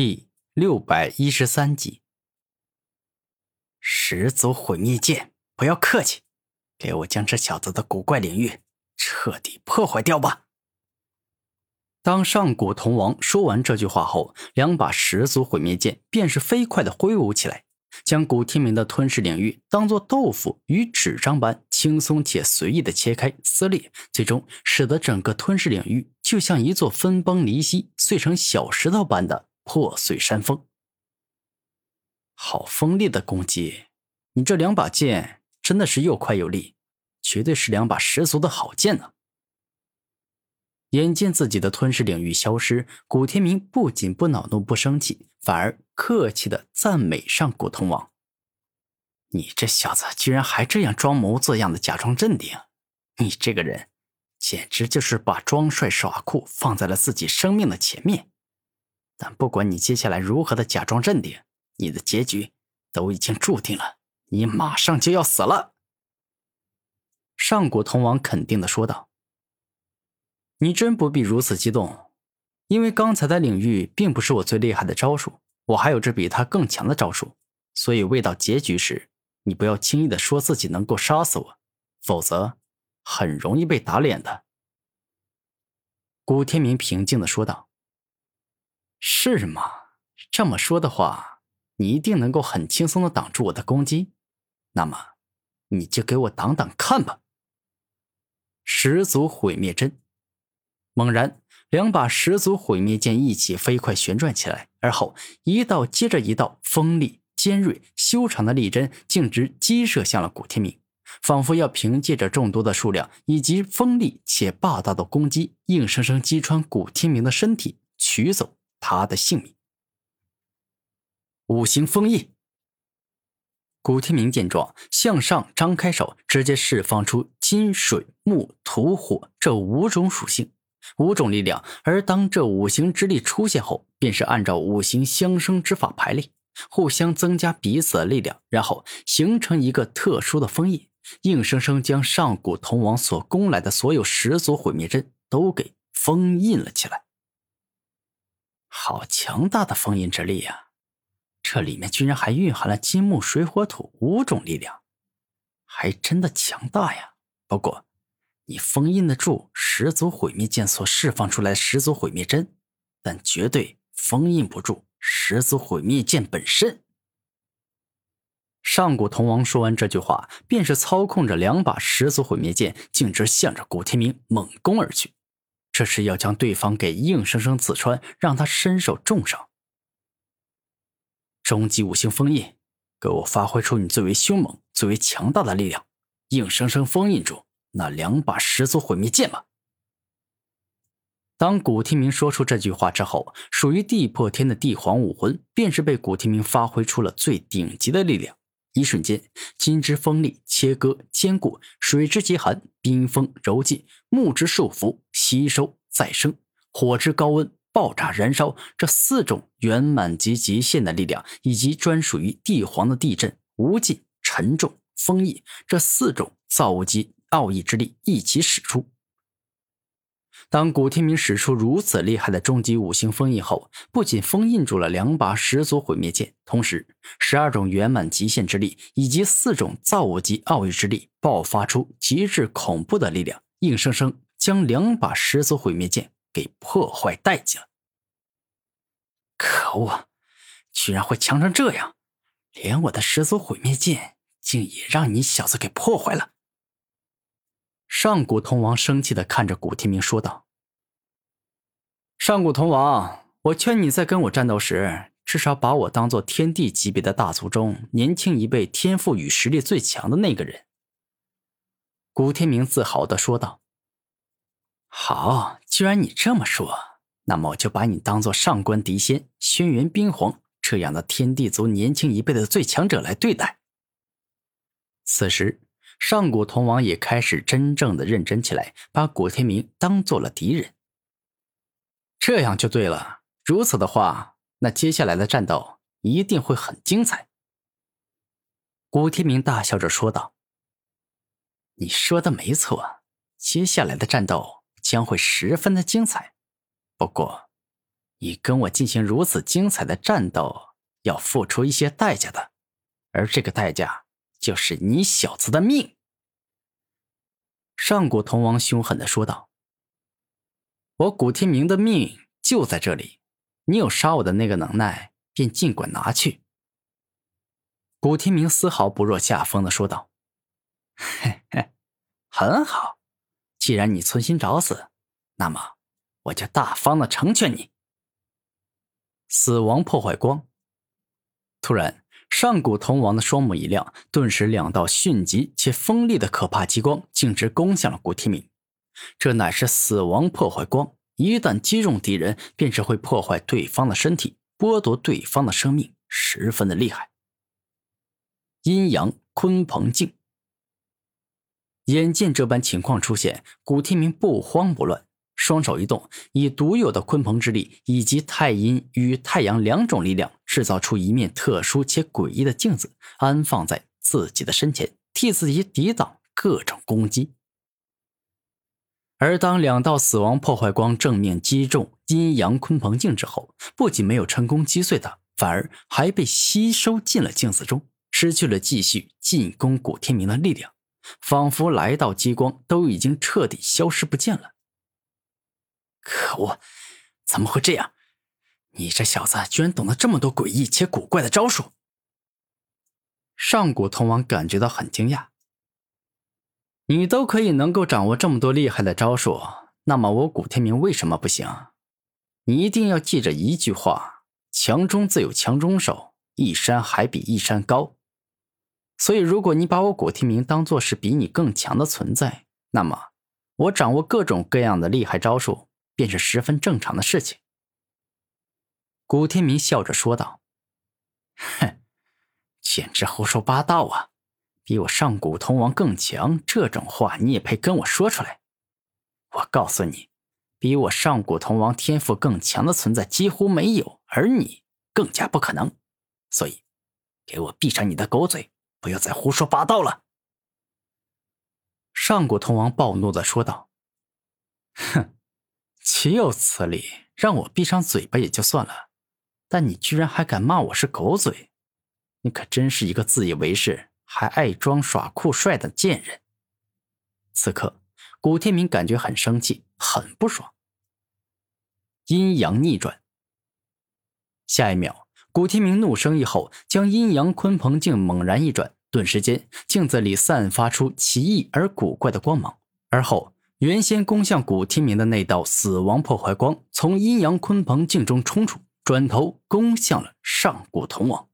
第六百一十三集，始祖毁灭剑，不要客气，给我将这小子的古怪领域彻底破坏掉吧！当上古铜王说完这句话后，两把始祖毁灭剑便是飞快的挥舞起来，将古天明的吞噬领域当做豆腐与纸张般轻松且随意的切开撕裂，最终使得整个吞噬领域就像一座分崩离析、碎成小石头般的。破碎山峰，好锋利的攻击！你这两把剑真的是又快又利，绝对是两把十足的好剑呢。眼见自己的吞噬领域消失，古天明不仅不恼怒不生气，反而客气的赞美上古通王：“你这小子居然还这样装模作样的假装镇定，你这个人简直就是把装帅耍酷放在了自己生命的前面。”但不管你接下来如何的假装镇定，你的结局都已经注定了，你马上就要死了。”上古铜王肯定的说道。“你真不必如此激动，因为刚才的领域并不是我最厉害的招数，我还有着比他更强的招数，所以未到结局时，你不要轻易的说自己能够杀死我，否则很容易被打脸的。”古天明平静的说道。是吗？这么说的话，你一定能够很轻松的挡住我的攻击。那么，你就给我挡挡看吧。十足毁灭针，猛然，两把十足毁灭剑一起飞快旋转起来，而后一道接着一道锋利、尖锐、修长的利针径直击射向了古天明，仿佛要凭借着众多的数量以及锋利且霸道的攻击，硬生生击穿古天明的身体，取走。他的性命。五行封印。古天明见状，向上张开手，直接释放出金、水、木、土、火这五种属性、五种力量。而当这五行之力出现后，便是按照五行相生之法排列，互相增加彼此的力量，然后形成一个特殊的封印，硬生生将上古铜王所攻来的所有十组毁灭阵都给封印了起来。好强大的封印之力呀！这里面居然还蕴含了金木水火土五种力量，还真的强大呀！不过，你封印得住始祖毁灭剑所释放出来的始祖毁灭针，但绝对封印不住始祖毁灭剑本身。上古铜王说完这句话，便是操控着两把始祖毁灭剑，径直向着古天明猛攻而去。这是要将对方给硬生生刺穿，让他身受重伤。终极五行封印，给我发挥出你最为凶猛、最为强大的力量，硬生生封印住那两把始祖毁灭剑吧！当古天明说出这句话之后，属于地破天的地皇武魂便是被古天明发挥出了最顶级的力量。一瞬间，金之锋利、切割、坚固；水之极寒、冰封、柔劲；木之束缚、吸收、再生；火之高温、爆炸、燃烧。这四种圆满及极限的力量，以及专属于帝皇的地震、无尽、沉重、封印这四种造物级奥义之力一起使出。当古天明使出如此厉害的终极五行封印后，不仅封印住了两把始祖毁灭剑，同时十二种圆满极限之力以及四种造物级奥义之力爆发出极致恐怖的力量，硬生生将两把始祖毁灭剑给破坏殆尽了。可恶，居然会强成这样，连我的始祖毁灭剑竟也让你小子给破坏了！上古铜王生气的看着古天明说道：“上古铜王，我劝你在跟我战斗时，至少把我当做天地级别的大族中年轻一辈、天赋与实力最强的那个人。”古天明自豪的说道：“好，既然你这么说，那么我就把你当做上官迪仙、轩辕冰皇这样的天地族年轻一辈的最强者来对待。”此时。上古铜王也开始真正的认真起来，把古天明当做了敌人。这样就对了。如此的话，那接下来的战斗一定会很精彩。古天明大笑着说道：“你说的没错，接下来的战斗将会十分的精彩。不过，你跟我进行如此精彩的战斗，要付出一些代价的，而这个代价就是你小子的命。”上古铜王凶狠的说道：“我古天明的命就在这里，你有杀我的那个能耐，便尽管拿去。”古天明丝毫不落下风的说道：“嘿嘿，很好，既然你存心找死，那么我就大方的成全你。”死亡破坏光。突然，上古铜王的双目一亮，顿时两道迅疾且锋利的可怕激光径直攻向了古天明。这乃是死亡破坏光，一旦击中敌人，便是会破坏对方的身体，剥夺对方的生命，十分的厉害。阴阳鲲鹏镜。眼见这般情况出现，古天明不慌不乱，双手一动，以独有的鲲鹏之力以及太阴与太阳两种力量，制造出一面特殊且诡异的镜子，安放在自己的身前，替自己抵挡各种攻击。而当两道死亡破坏光正面击中阴阳鲲鹏镜之后，不仅没有成功击碎它，反而还被吸收进了镜子中。失去了继续进攻古天明的力量，仿佛来道激光都已经彻底消失不见了。可恶，怎么会这样？你这小子居然懂得这么多诡异且古怪的招数！上古铜王感觉到很惊讶。你都可以能够掌握这么多厉害的招数，那么我古天明为什么不行？你一定要记着一句话：强中自有强中手，一山还比一山高。所以，如果你把我古天明当做是比你更强的存在，那么我掌握各种各样的厉害招数，便是十分正常的事情。”古天明笑着说道。“哼，简直胡说八道啊！比我上古铜王更强，这种话你也配跟我说出来？我告诉你，比我上古铜王天赋更强的存在几乎没有，而你更加不可能。所以，给我闭上你的狗嘴！”不要再胡说八道了！”上古铜王暴怒的说道。“哼，岂有此理！让我闭上嘴巴也就算了，但你居然还敢骂我是狗嘴，你可真是一个自以为是还爱装耍酷帅的贱人！”此刻，古天明感觉很生气，很不爽。阴阳逆转，下一秒。古天明怒声一吼，将阴阳鲲鹏镜猛然一转，顿时间镜子里散发出奇异而古怪的光芒。而后，原先攻向古天明的那道死亡破坏光从阴阳鲲鹏镜中冲出，转头攻向了上古铜王。